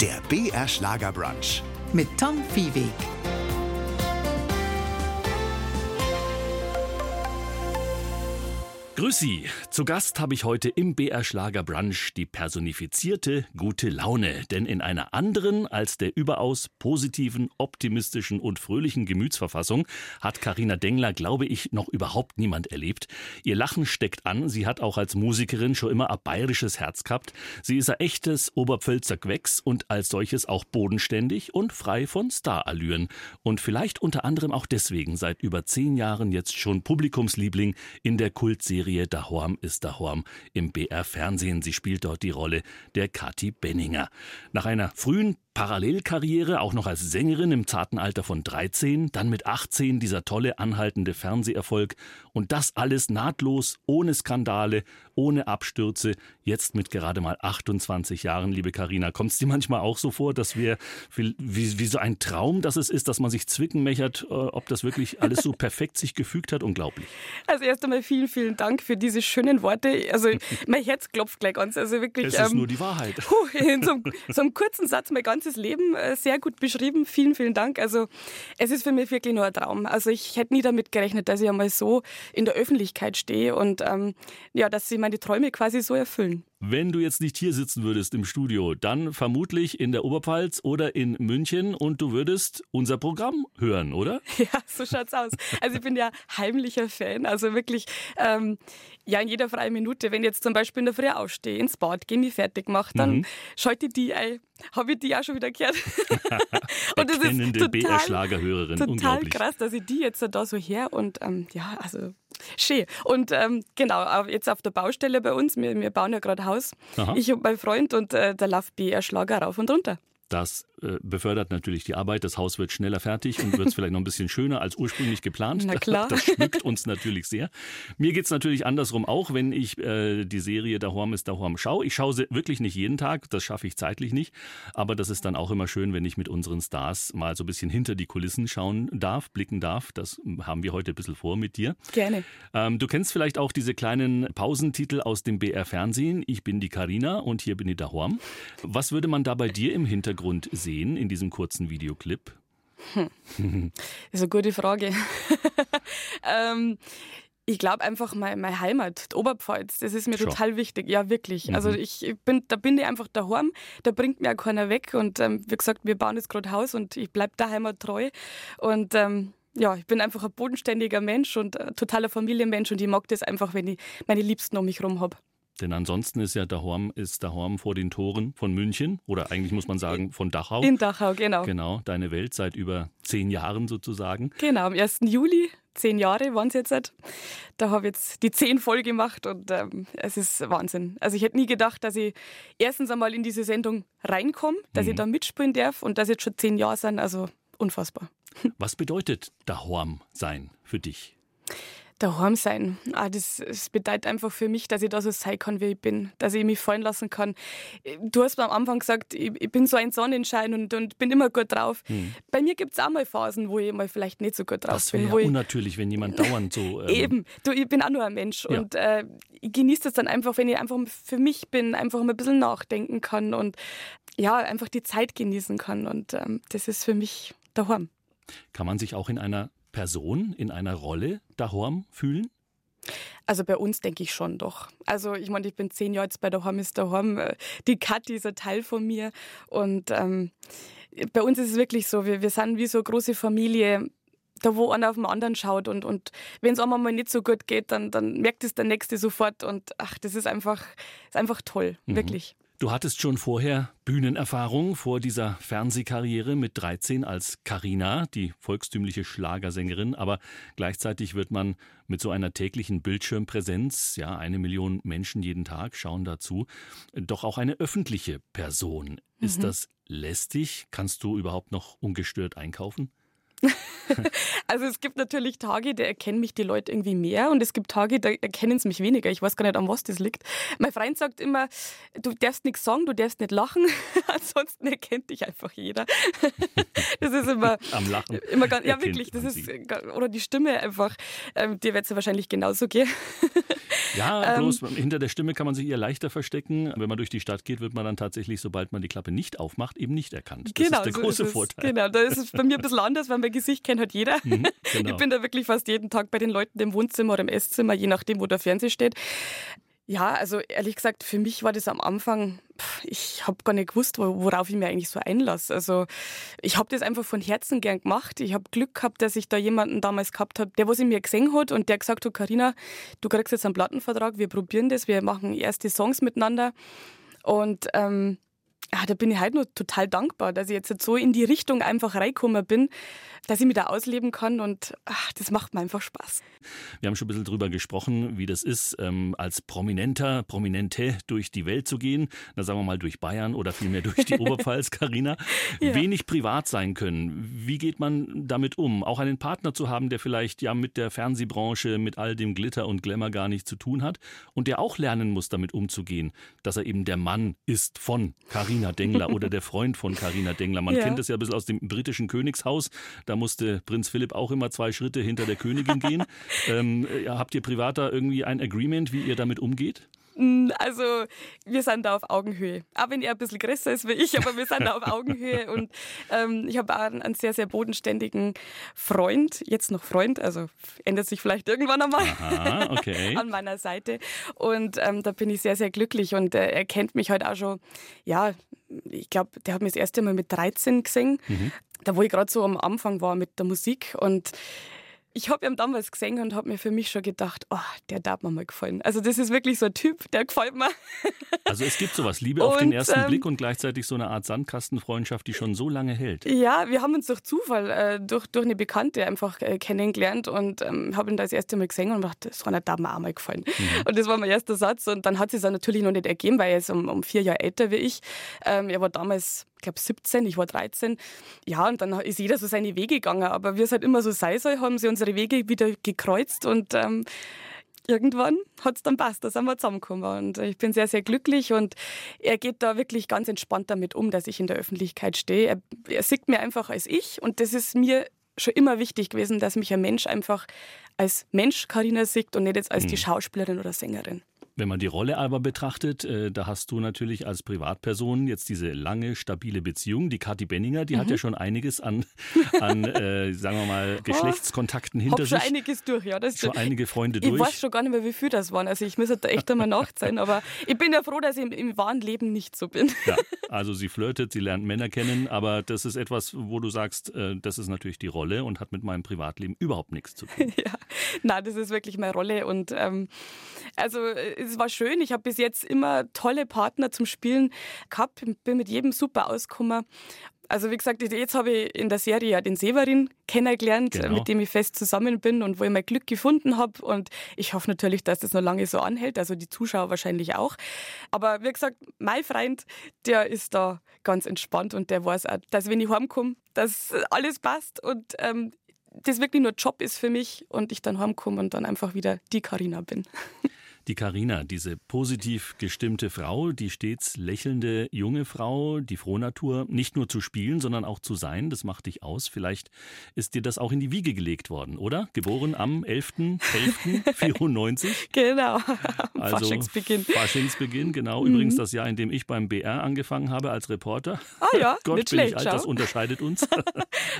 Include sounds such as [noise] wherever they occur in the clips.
Der BR Schlagerbrunch. mit Tom Viehweg. Grüß Sie. Zu Gast habe ich heute im BR Schlager Brunch die personifizierte gute Laune. Denn in einer anderen als der überaus positiven, optimistischen und fröhlichen Gemütsverfassung hat Karina Dengler, glaube ich, noch überhaupt niemand erlebt. Ihr Lachen steckt an. Sie hat auch als Musikerin schon immer ein bayerisches Herz gehabt. Sie ist ein echtes Oberpfälzer Gewächs und als solches auch bodenständig und frei von Starallüren. Und vielleicht unter anderem auch deswegen seit über zehn Jahren jetzt schon Publikumsliebling in der Kultserie Dahorm ist Dahorm im BR Fernsehen. Sie spielt dort die Rolle der Kathi Benninger. Nach einer frühen Parallelkarriere, auch noch als Sängerin im zarten Alter von 13, dann mit 18 dieser tolle anhaltende Fernseherfolg und das alles nahtlos, ohne Skandale, ohne Abstürze, jetzt mit gerade mal 28 Jahren, liebe Karina. Kommt es dir manchmal auch so vor, dass wir wie, wie so ein Traum, dass es ist, dass man sich zwicken äh, ob das wirklich alles so perfekt sich gefügt hat? Unglaublich. Also erst einmal vielen, vielen Dank für diese schönen Worte. Also mein Herz klopft gleich ganz. Also wirklich. Es ist nur die Wahrheit. Puh, in so einem, so einem kurzen Satz mein ganzes Leben äh, sehr gut beschrieben. Vielen, vielen Dank. Also es ist für mich wirklich nur ein Traum. Also ich hätte nie damit gerechnet, dass ich einmal so in der Öffentlichkeit stehe und ähm, ja, dass sie meine Träume quasi so erfüllen. Wenn du jetzt nicht hier sitzen würdest im Studio, dann vermutlich in der Oberpfalz oder in München und du würdest unser Programm hören, oder? [laughs] Ja, so schaut's aus. Also ich bin ja heimlicher Fan. Also wirklich, ähm, ja, in jeder freien Minute, wenn ich jetzt zum Beispiel in der Früh aufstehe, ins Bad, gehe mich fertig mache, dann Mhm. schalte ich die ein. Habe ich die auch schon wieder gehört. [laughs] und das ist total, total Unglaublich. krass, dass ich die jetzt da so her und ähm, ja, also schön. Und ähm, genau, jetzt auf der Baustelle bei uns, wir, wir bauen ja gerade Haus. Aha. Ich und mein Freund und äh, da läuft BR Schlager rauf und runter. Das befördert natürlich die Arbeit. Das Haus wird schneller fertig und wird [laughs] vielleicht noch ein bisschen schöner als ursprünglich geplant. Na klar. [laughs] Das schmückt uns natürlich sehr. Mir geht's natürlich andersrum auch, wenn ich äh, die Serie Dahorm ist Dahorm schaue. Ich schaue sie wirklich nicht jeden Tag, das schaffe ich zeitlich nicht. Aber das ist dann auch immer schön, wenn ich mit unseren Stars mal so ein bisschen hinter die Kulissen schauen darf, blicken darf. Das haben wir heute ein bisschen vor mit dir. Gerne. Ähm, du kennst vielleicht auch diese kleinen Pausentitel aus dem BR Fernsehen. Ich bin die Karina und hier bin die Dahorm. Was würde man da bei dir im Hintergrund sehen in diesem kurzen Videoclip? Das [laughs] ist eine gute Frage. [laughs] ähm, ich glaube einfach meine, meine Heimat, die Oberpfalz, das ist mir Schon. total wichtig. Ja, wirklich. Also Mhm. ich ich bin, da bin ich einfach daheim, da bringt mir auch keiner weg. Und ähm, wie gesagt, wir bauen jetzt gerade Haus und ich bleibe der Heimat treu. Und ähm, ja, ich bin einfach ein bodenständiger Mensch und ein totaler Familienmensch und ich mag das einfach, wenn ich meine Liebsten um mich herum habe. Denn ansonsten ist ja Dahorm, ist Dahorm vor den Toren von München oder eigentlich muss man sagen von Dachau. In Dachau, genau. Genau, deine Welt seit über zehn Jahren sozusagen. Genau, am 1. Juli, zehn Jahre waren es jetzt. halt. Da habe ich jetzt die zehn voll gemacht und ähm, es ist Wahnsinn. Also ich hätte nie gedacht, dass ich erstens einmal in diese Sendung reinkomme, dass ich da mitspielen darf und dass jetzt schon zehn Jahre sind. Also unfassbar. Was bedeutet Dahorm sein für dich? Daheim sein. Ah, das, das bedeutet einfach für mich, dass ich da so sein kann, wie ich bin. Dass ich mich fallen lassen kann. Du hast mir am Anfang gesagt, ich, ich bin so ein Sonnenschein und, und bin immer gut drauf. Bei mir gibt es auch mal Phasen, wo ich mal vielleicht nicht so gut drauf Das wäre bin. ja wo ich, unnatürlich, wenn jemand dauernd so. [laughs] Ähm, Eben, du, ich bin auch nur ein Mensch Ja. und äh, ich genieße das dann einfach, wenn ich einfach für mich bin, einfach mal ein bisschen nachdenken kann und ja, einfach die Zeit genießen kann und ähm, das ist für mich daheim. Kann man sich auch in einer Person, in einer Rolle Dahorm fühlen? Also bei uns denke ich schon doch. Also ich meine, ich bin zehn Jahre jetzt bei daheim, ist daheim. äh, Die Kathi ist ein Teil von mir und ähm, bei uns ist es wirklich so, wir, wir sind wie so eine große Familie, da wo einer auf den anderen schaut und, und wenn es einmal mal nicht so gut geht, dann, dann merkt es der Nächste sofort und ach, das ist einfach, ist einfach toll, wirklich. Du hattest schon vorher Bühnenerfahrung vor dieser Fernsehkarriere mit 13 als Karina, die volkstümliche Schlagersängerin, aber gleichzeitig wird man mit so einer täglichen Bildschirmpräsenz, ja, eine Million Menschen jeden Tag schauen dazu, doch auch eine öffentliche Person. Ist das lästig? Kannst du überhaupt noch ungestört einkaufen? [laughs] Also es gibt natürlich Tage, da erkennen mich die Leute irgendwie mehr und es gibt Tage, da erkennen sie mich weniger. Ich weiß gar nicht, an was das liegt. Mein Freund sagt immer, du darfst nichts sagen, du darfst nicht lachen, [laughs] ansonsten erkennt dich einfach jeder. [laughs] Das ist immer, Am Lachen. immer ganz, ja wirklich, das ist, oder die Stimme einfach, ähm, dir wird es ja wahrscheinlich genauso gehen. Ja, bloß ähm, hinter der Stimme kann man sich eher leichter verstecken. Wenn man durch die Stadt geht, wird man dann tatsächlich, sobald man die Klappe nicht aufmacht, eben nicht erkannt. Das genau, ist der so große Vorteil. Genau, da ist es bei mir ein bisschen anders, weil mein Gesicht kennt halt jeder. Mhm, [laughs] genau. Ich bin da wirklich fast jeden Tag bei den Leuten im Wohnzimmer oder im Esszimmer, je nachdem, wo der Fernseher steht. Ja, also ehrlich gesagt, für mich war das am Anfang, ich habe gar nicht gewusst, worauf ich mir eigentlich so einlasse. Also ich habe das einfach von Herzen gern gemacht. Ich habe Glück gehabt, dass ich da jemanden damals gehabt habe, der was in mir gesehen hat und der gesagt hat, Karina, du kriegst jetzt einen Plattenvertrag, wir probieren das, wir machen erste Songs miteinander. Und ähm, ja, da bin ich halt nur total dankbar, dass ich jetzt so in die Richtung einfach reingekommen bin, dass ich mich da ausleben kann und ach, das macht mir einfach Spaß. Wir haben schon ein bisschen drüber gesprochen, wie das ist, ähm, als Prominenter, Prominente durch die Welt zu gehen. Na, sagen wir mal durch Bayern oder vielmehr durch die [laughs] Oberpfalz, Karina. Ja. Wenig privat sein können. Wie geht man damit um? Auch einen Partner zu haben, der vielleicht ja mit der Fernsehbranche, mit all dem Glitter und Glamour gar nichts zu tun hat und der auch lernen muss, damit umzugehen, dass er eben der Mann ist von Karina Dengler oder der [laughs] Freund von Karina Dengler. Man ja. kennt das ja ein bisschen aus dem britischen Königshaus. Da da musste Prinz Philipp auch immer zwei Schritte hinter der Königin gehen. [laughs] ähm, habt ihr privat da irgendwie ein Agreement, wie ihr damit umgeht? Mm, also, wir sind da auf Augenhöhe. Auch wenn er ein bisschen größer ist wie ich, aber wir sind da auf Augenhöhe. [laughs] Und ähm, ich habe auch einen, sehr, sehr bodenständigen Freund, jetzt noch Freund, also ändert sich vielleicht irgendwann einmal Aha, okay. [laughs] an meiner Seite. Und ähm, da bin ich sehr, sehr glücklich. Und äh, er kennt mich halt auch schon, ja, ich glaube, der hat mich das erste Mal mit 13 gesehen. Mhm da wo ich gerade so am Anfang war mit der Musik und ich habe ihn damals gesehen und habe mir für mich schon gedacht, oh, der darf mir mal gefallen. Also das ist wirklich so ein Typ, der gefällt mir. [laughs] Also es gibt sowas, Liebe auf und, den ersten ähm, Blick und gleichzeitig so eine Art Sandkastenfreundschaft, die schon so lange hält. Ja, wir haben uns durch Zufall, äh, durch, durch eine Bekannte einfach äh, kennengelernt und ähm, habe ihn da das erste Mal gesehen und dachte, das war darf mir auch mal gefallen. Mhm. Und das war mein erster Satz und dann hat es sich natürlich noch nicht ergeben, weil er ist um, um vier Jahre älter wie ich. Ähm, er war damals glaube 17, ich war 13. Ja, und dann ist jeder so seine Wege gegangen. Aber wie es halt immer so sei soll, haben sie unsere Wege wieder gekreuzt und ähm, irgendwann hat es dann passt, da sind wir zusammengekommen. Und ich bin sehr, sehr glücklich und er geht da wirklich ganz entspannt damit um, dass ich in der Öffentlichkeit stehe. Er, er sieht mir einfach als ich und das ist mir schon immer wichtig gewesen, dass mich ein Mensch einfach als Mensch Karina sieht und nicht jetzt als mhm. die Schauspielerin oder Sängerin. Wenn man die Rolle aber betrachtet, äh, da hast du natürlich als Privatperson jetzt diese lange, stabile Beziehung. Die Kathi Benninger, die mhm. hat ja schon einiges an, [laughs] an äh, sagen wir mal, oh, Geschlechtskontakten oh, hinter sich. schon einiges durch, ja. Das schon einige Freunde durch. Ich weiß schon gar nicht mehr, wie viel das waren. Also ich muss da echt einmal nachzählen. Aber ich bin ja froh, dass ich im, im wahren Leben nicht so bin. Ja, [laughs] also sie flirtet, sie lernt Männer kennen, aber das ist etwas, wo du sagst, äh, das ist natürlich die Rolle und hat mit meinem Privatleben überhaupt nichts zu tun. [laughs] Ja, nein, das ist wirklich meine Rolle und ähm, also äh, es war schön. Ich habe bis jetzt immer tolle Partner zum Spielen gehabt, bin mit jedem super ausgekommen. Also wie gesagt, jetzt habe ich in der Serie ja den Severin kennengelernt, genau. mit dem ich fest zusammen bin und wo ich mein Glück gefunden habe. Und ich hoffe natürlich, dass das noch lange so anhält, also die Zuschauer wahrscheinlich auch. Aber wie gesagt, mein Freund, der ist da ganz entspannt und der weiß auch, dass wenn ich heimkomme, dass alles passt und ähm, das wirklich nur Job ist für mich und ich dann heimkomme und dann einfach wieder die Karina bin. [laughs] Die Karina, diese positiv gestimmte Frau, die stets lächelnde junge Frau, die Frohnatur, nicht nur zu spielen, sondern auch zu sein, das macht dich aus. Vielleicht ist dir das auch in die Wiege gelegt worden, oder? Geboren am 11.11.94. [laughs] genau, [laughs] also Faschingsbeginn. Faschingsbeginn, genau. Mhm. Übrigens das Jahr, in dem ich beim BR angefangen habe als Reporter. Ah ja, [laughs] Gott, nicht bin schlecht, ich alt, das unterscheidet uns.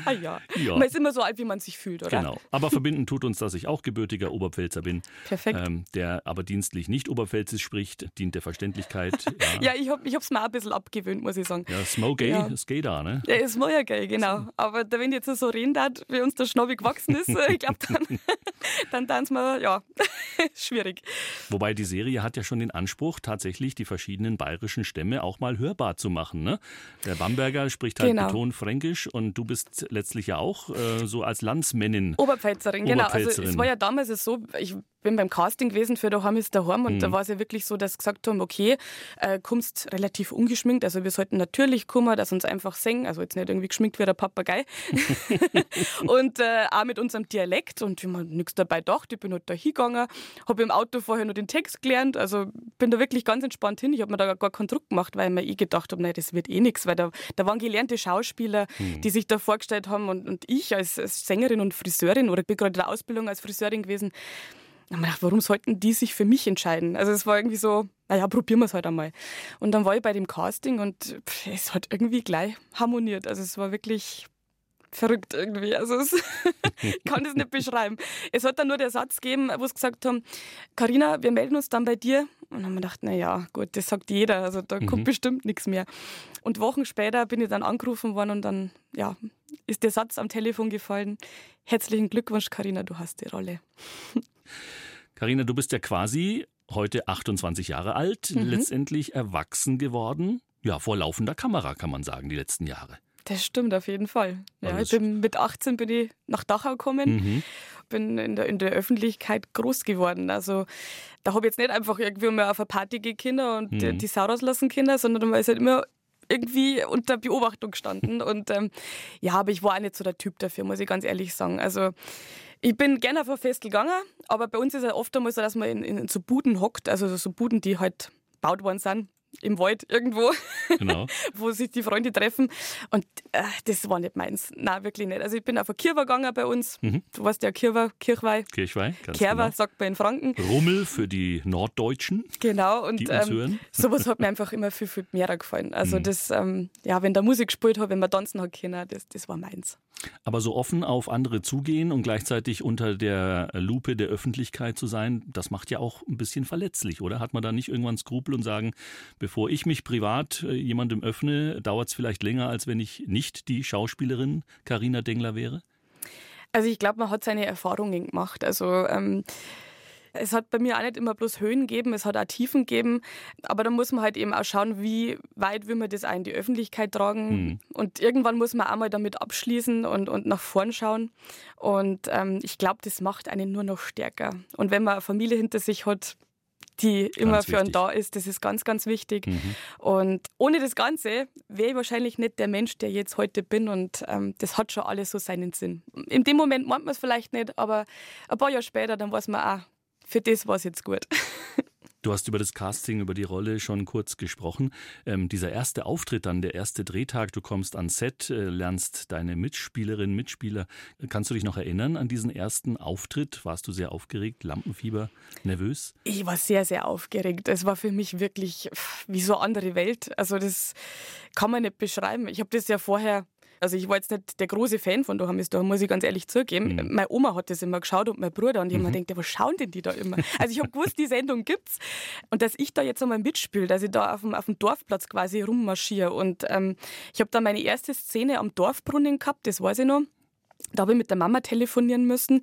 ah ja. ja. Man ist immer so alt, wie man sich fühlt, oder? Genau. Aber verbinden tut uns, dass ich auch gebürtiger Oberpfälzer bin. Perfekt. Ähm, der aber die dienstlich nicht Oberpfälzisch spricht, dient der Verständlichkeit. [laughs] Ja, ja ich habe es mir auch ein bisschen abgewöhnt, muss ich sagen. Ja, Smogay, ja. das geht da, ne? Ja, ist gay, genau. Aber da, wenn jetzt so reden hat, wie uns der Schnobby gewachsen ist, ich glaube, dann, [laughs] dann tanzen wir, ja, [laughs] schwierig. Wobei die Serie hat ja schon den Anspruch, tatsächlich die verschiedenen bayerischen Stämme auch mal hörbar zu machen. Ne? Der Bamberger spricht halt genau. betont Fränkisch und du bist letztlich ja auch äh, so als Landsmännin. Oberpfälzerin, genau. Also es war ja damals so, ich bin beim Casting gewesen für Daheim ist daheim und mhm. da war es ja wirklich so, dass gesagt haben, okay, äh, kommst relativ ungeschminkt, also wir sollten natürlich kommen, dass uns einfach singen, also jetzt nicht irgendwie geschminkt wie der Papagei. [laughs] [laughs] Und äh, auch mit unserem Dialekt. Und ich habe nichts dabei gedacht, ich bin halt da hingegangen, habe im Auto vorher nur den Text gelernt, also bin da wirklich ganz entspannt hin, ich habe mir da gar keinen Druck gemacht, weil ich mir eh gedacht habe, nein, das wird eh nichts, weil da, da waren gelernte Schauspieler, mhm. die sich da vorgestellt haben. Und, und ich als, als Sängerin und Friseurin oder ich bin gerade in der Ausbildung als Friseurin gewesen, dann habe ich gedacht, warum sollten die sich für mich entscheiden? Also es war irgendwie so, naja, probieren wir es halt einmal. Und dann war ich bei dem Casting und pff, es hat irgendwie gleich harmoniert. Also es war wirklich verrückt irgendwie. Also es, [laughs] ich kann das nicht beschreiben. Es hat dann nur der Satz gegeben, wo sie gesagt haben, Karina, wir melden uns dann bei dir. Und dann haben wir gedacht, naja, gut, das sagt jeder, also da mhm. kommt bestimmt nichts mehr. Und Wochen später bin ich dann angerufen worden und dann, ja, ist der Satz am Telefon gefallen. Herzlichen Glückwunsch, Karina, du hast die Rolle. [laughs] Karina, du bist ja quasi heute 28 Jahre alt, mhm. letztendlich erwachsen geworden. Ja, vor laufender Kamera kann man sagen, die letzten Jahre. Das stimmt auf jeden Fall. Ja, ich bin mit 18 bin ich nach Dachau gekommen, mhm. bin in der, in der Öffentlichkeit groß geworden. Also da habe ich jetzt nicht einfach irgendwie mal auf eine Party gehen Kinder und mhm. die, die Sau rauslassen Kinder, sondern man ist halt immer irgendwie unter Beobachtung gestanden. [laughs] und ähm, ja, aber ich war auch nicht so der Typ dafür, muss ich ganz ehrlich sagen. Also ich bin gerne auf ein Fest gegangen, aber bei uns ist es halt oft einmal so, dass man in, in so Buden hockt, also so Buden, die halt gebaut worden sind im Wald irgendwo, genau. [laughs] wo sich die Freunde treffen. Und äh, das war nicht meins. Nein, wirklich nicht. Also ich bin auf eine Kirche gegangen bei uns. Mhm. Du weißt ja, Kirche, Kirchweih. Kirchweih, ganz Kerwa, genau. sagt man in Franken. Rummel für die Norddeutschen. Genau. Und ähm, [laughs] sowas hat mir einfach immer viel, viel mehr gefallen. Also mhm. das, ähm, ja, wenn da Musik gespielt hat, wenn man tanzen hat können, das, das war meins. Aber so offen auf andere zugehen und gleichzeitig unter der Lupe der Öffentlichkeit zu sein, das macht ja auch ein bisschen verletzlich, oder? Hat man da nicht irgendwann Skrupel und sagen, bevor ich mich privat äh, jemandem öffne, dauert es vielleicht länger, als wenn ich nicht die Schauspielerin Karina Dengler wäre? Also ich glaube, man hat seine Erfahrungen gemacht. Also ähm es hat bei mir auch nicht immer bloß Höhen gegeben, es hat auch Tiefen gegeben. Aber da muss man halt eben auch schauen, wie weit will man das auch in die Öffentlichkeit tragen. Mhm. Und irgendwann muss man auch mal damit abschließen und, und nach vorn schauen. Und ähm, ich glaube, das macht einen nur noch stärker. Und wenn man eine Familie hinter sich hat, die immer ganz für einen da ist. Das ist ganz, ganz wichtig. Mhm. Und ohne das Ganze wäre ich wahrscheinlich nicht der Mensch, der jetzt heute bin. Und ähm, das hat schon alles so seinen Sinn. In dem Moment meint man es vielleicht nicht, aber ein paar Jahre später, dann weiß man auch, für das war es jetzt gut. Du hast über das Casting, über die Rolle schon kurz gesprochen. Ähm, dieser erste Auftritt dann, der erste Drehtag, du kommst ans Set, äh, lernst deine Mitspielerinnen, Mitspieler. Kannst du dich noch erinnern an diesen ersten Auftritt? Warst du sehr aufgeregt, Lampenfieber, nervös? Ich war sehr, sehr aufgeregt. Es war für mich wirklich wie so eine andere Welt. Also das kann man nicht beschreiben. Ich habe das ja vorher also ich war jetzt nicht der große Fan von ist da, muss ich ganz ehrlich zugeben. Mhm. Meine Oma hat das immer geschaut und mein Bruder und ich mhm. mir gedacht, was schauen denn die da immer? Also ich habe gewusst, die Sendung gibt's und dass ich da jetzt einmal mitspiele, dass ich da auf dem, auf dem Dorfplatz quasi rummarschiere und ähm, ich habe da meine erste Szene am Dorfbrunnen gehabt, das weiß ich noch. Da habe ich mit der Mama telefonieren müssen,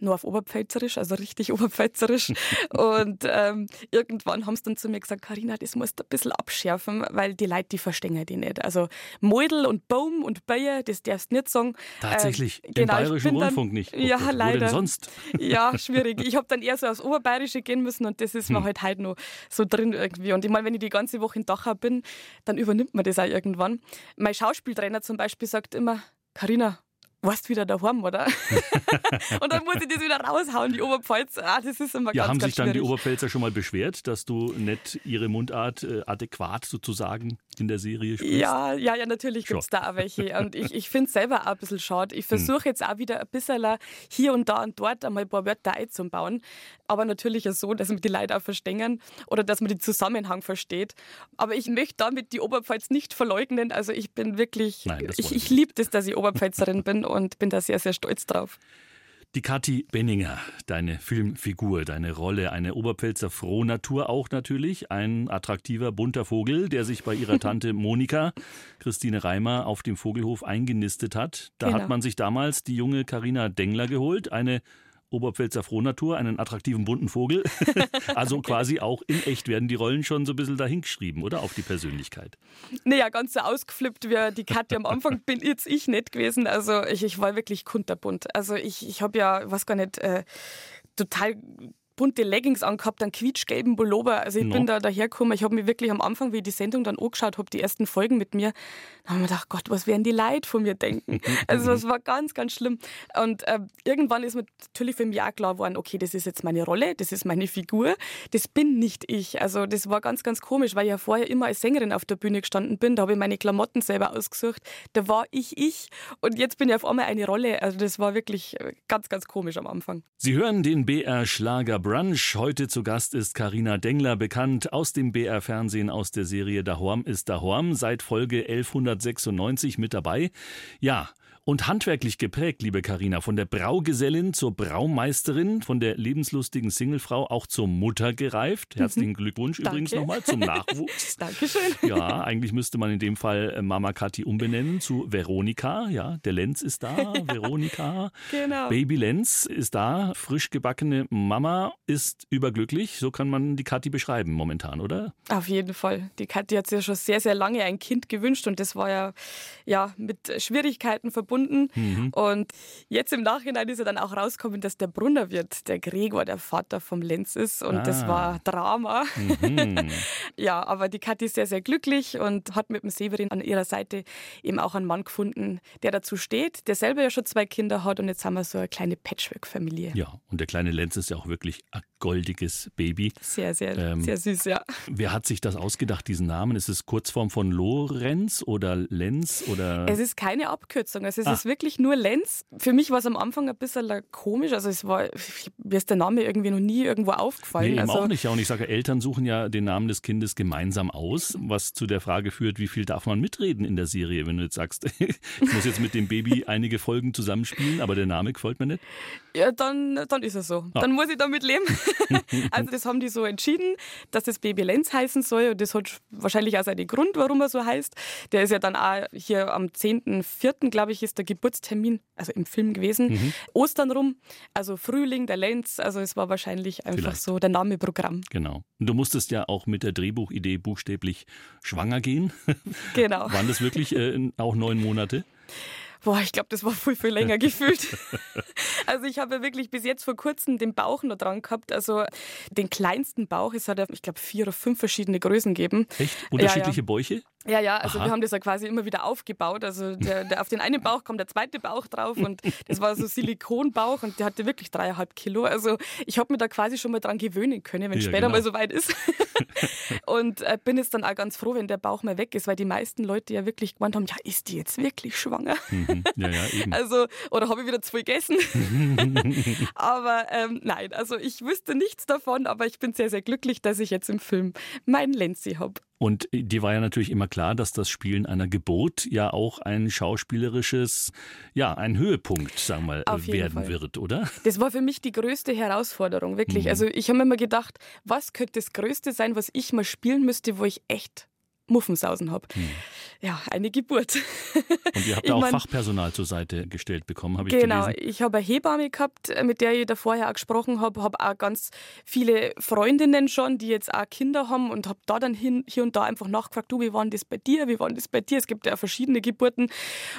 nur auf Oberpfälzerisch, also richtig [laughs] Oberpfälzerisch. und ähm, irgendwann haben sie dann zu mir gesagt, Karina, das musst du ein bisschen abschärfen, weil die Leute, die verstehen die nicht. Also Meudel und Baum und Bayer, das darfst du nicht sagen. Tatsächlich, ähm, genau, im Bayerischen Rundfunk nicht. Oh ja, Gott, leider. Wo denn sonst? [laughs] Ja, schwierig. Ich habe dann eher so aufs Oberbayerische gehen müssen und das ist hm. mir halt heute noch so drin irgendwie. Und ich meine, wenn ich die ganze Woche in Dachau bin, dann übernimmt man das auch irgendwann. Mein Schauspieltrainer zum Beispiel sagt immer, Karina, warst wieder daheim, oder? [laughs] und dann muss ich das wieder raushauen, die Oberpfalz. Ah, das ist immer ja, ganz, haben ganz sich dann die Oberpfälzer schon mal beschwert, dass du nicht ihre Mundart äh, adäquat sozusagen in der Serie sprichst? Ja, ja, ja, natürlich gibt es da auch welche. Und ich, ich finde es selber auch ein bisschen schade. Ich hm. versuche jetzt auch wieder ein bisschen hier und da und dort einmal ein paar Wörter einzubauen. Aber natürlich so, dass man die Leute auch verstehen oder dass man den Zusammenhang versteht. Aber ich möchte damit die Oberpfalz nicht verleugnen. Also ich bin wirklich, Nein, ich, ich liebe das, dass ich Oberpfälzerin bin und bin da sehr, sehr stolz drauf. Die Kathi Benninger, deine Filmfigur, deine Rolle, eine Oberpfälzer Frohnatur auch natürlich, ein attraktiver, bunter Vogel, der sich bei ihrer [laughs] Tante Monika, Christine Reimer, auf dem Vogelhof eingenistet hat. Da genau. hat man sich damals die junge Karina Dengler geholt, eine Oberpfälzer Frohnatur, einen attraktiven bunten Vogel. [laughs] also quasi auch in echt werden die Rollen schon so ein bisschen dahingeschrieben, oder? Auf die Persönlichkeit. Naja, ganz so ausgeflippt wie die Katja am Anfang bin jetzt ich nicht gewesen. Also ich, ich war wirklich kunterbunt. Also ich, ich habe ja, was gar nicht, äh, total bunte Leggings angehabt, einen quietschgelben Pullover. Also ich no. bin da dahergekommen. Ich habe mir wirklich am Anfang, wie ich die Sendung dann angeschaut habe, die ersten Folgen mit mir, da habe ich mir gedacht, Gott, was werden die Leute von mir denken? [laughs] also es war ganz, ganz schlimm. Und äh, irgendwann ist mir natürlich für mich auch klar geworden, okay, das ist jetzt meine Rolle, das ist meine Figur, das bin nicht ich. Also das war ganz, ganz komisch, weil ich ja vorher immer als Sängerin auf der Bühne gestanden bin. Da habe ich meine Klamotten selber ausgesucht. Da war ich ich und jetzt bin ich auf einmal eine Rolle. Also das war wirklich äh, ganz, ganz komisch am Anfang. Sie hören den BR Schlager Brunch. Heute zu Gast ist Karina Dengler, bekannt aus dem BR Fernsehen aus der Serie Dahorm ist Dahorm, seit Folge 1196 mit dabei. Ja, und handwerklich geprägt, liebe Karina, von der Braugesellin zur Braumeisterin, von der lebenslustigen Singlefrau auch zur Mutter gereift. Herzlichen Glückwunsch übrigens nochmal zum Nachwuchs. [laughs] Dankeschön. Ja, eigentlich müsste man in dem Fall äh, Mama Kathi umbenennen zu Veronika. Ja, der Lenz ist da, [laughs] ja, Veronika. Genau. Baby Lenz ist da, frisch gebackene Mama ist überglücklich. So kann man die Kathi beschreiben momentan, oder? Auf jeden Fall. Die Kathi hat sich ja schon sehr, sehr lange ein Kind gewünscht und das war ja, ja mit Schwierigkeiten verbunden verbunden. Mhm. Und jetzt im Nachhinein ist ja dann auch rausgekommen, dass der Brunnerwirt, der Gregor, der Vater vom Lenz ist. Und ah. das war Drama. Mhm. [laughs] ja, aber die Kathi ist sehr, sehr glücklich und hat mit dem Severin an ihrer Seite eben auch einen Mann gefunden, der dazu steht, der selber ja schon zwei Kinder hat. Und jetzt haben wir so eine kleine Patchwork-Familie. Ja, und der kleine Lenz ist ja auch wirklich ein goldiges Baby. Sehr, sehr, ähm, sehr süß, ja. Wer hat sich das ausgedacht, diesen Namen? Ist es Kurzform von Lorenz oder Lenz? Oder? Es ist keine Abkürzung. Es ist ah. ist wirklich nur Lenz. Für mich war es am Anfang ein bisschen komisch. Also es war, mir ist der Name irgendwie noch nie irgendwo aufgefallen. Nee, also, auch nicht. Und ich sage, Eltern suchen ja den Namen des Kindes gemeinsam aus, was zu der Frage führt, wie viel darf man mitreden in der Serie, wenn du jetzt sagst, [laughs] ich muss jetzt mit dem Baby einige Folgen zusammenspielen, aber der Name gefällt mir nicht. Ja, dann, dann ist es so. Ah. Dann muss ich damit leben. [laughs] also das haben die so entschieden, dass das Baby Lenz heißen soll und das hat wahrscheinlich auch seinen Grund, warum er so heißt. Der ist ja dann auch hier am 10.04., glaube ich, ist der Geburtstermin, also im Film gewesen. Mhm. Ostern rum, also Frühling, der Lenz, also es war wahrscheinlich einfach Vielleicht. so der Name Programm. Genau. Und du musstest ja auch mit der Drehbuchidee buchstäblich schwanger gehen. [laughs] Genau. Waren das wirklich äh, auch neun Monate? Boah, ich glaube, das war viel, viel länger [laughs] gefühlt. [laughs] also ich habe ja wirklich bis jetzt vor kurzem den Bauch noch dran gehabt. Also den kleinsten Bauch, es hat ja, ich glaube, vier oder fünf verschiedene Größen gegeben. Echt? Unterschiedliche ja, ja. Bäuche? Ja, ja, also Aha. wir haben das ja quasi immer wieder aufgebaut. Also der, der, auf den einen Bauch kommt der zweite Bauch drauf und das war so Silikonbauch und der hatte wirklich dreieinhalb Kilo. Also ich habe mir da quasi schon mal dran gewöhnen können, wenn ja, später genau. mal so weit ist. [laughs] und äh, bin jetzt dann auch ganz froh, wenn der Bauch mal weg ist, weil die meisten Leute ja wirklich gemeint haben, ja, ist die jetzt wirklich schwanger? Mhm. Ja, ja, [laughs] eben. Also, oder habe ich wieder zu viel gegessen? [laughs] aber ähm, nein, also ich wüsste nichts davon, aber ich bin sehr, sehr glücklich, dass ich jetzt im Film meinen Lenzi habe. Und dir war ja natürlich immer klar, dass das Spielen einer Geburt ja auch ein schauspielerisches, ja, ein Höhepunkt, sagen wir mal, werden Fall. wird, oder? Das war für mich die größte Herausforderung, wirklich. Mhm. Also ich habe mir immer gedacht, was könnte das Größte sein, was ich mal spielen müsste, wo ich echt Muffensausen habe. Hm. Ja, eine Geburt. Und ihr habt da auch mein, Fachpersonal zur Seite gestellt bekommen, habe ich genau, gelesen. Genau, ich habe eine Hebamme gehabt, mit der ich da vorher auch gesprochen habe, habe auch ganz viele Freundinnen schon, die jetzt auch Kinder haben und habe da dann hin, hier und da einfach nachgefragt, du, wie war das bei dir, wie war das bei dir? Es gibt ja verschiedene Geburten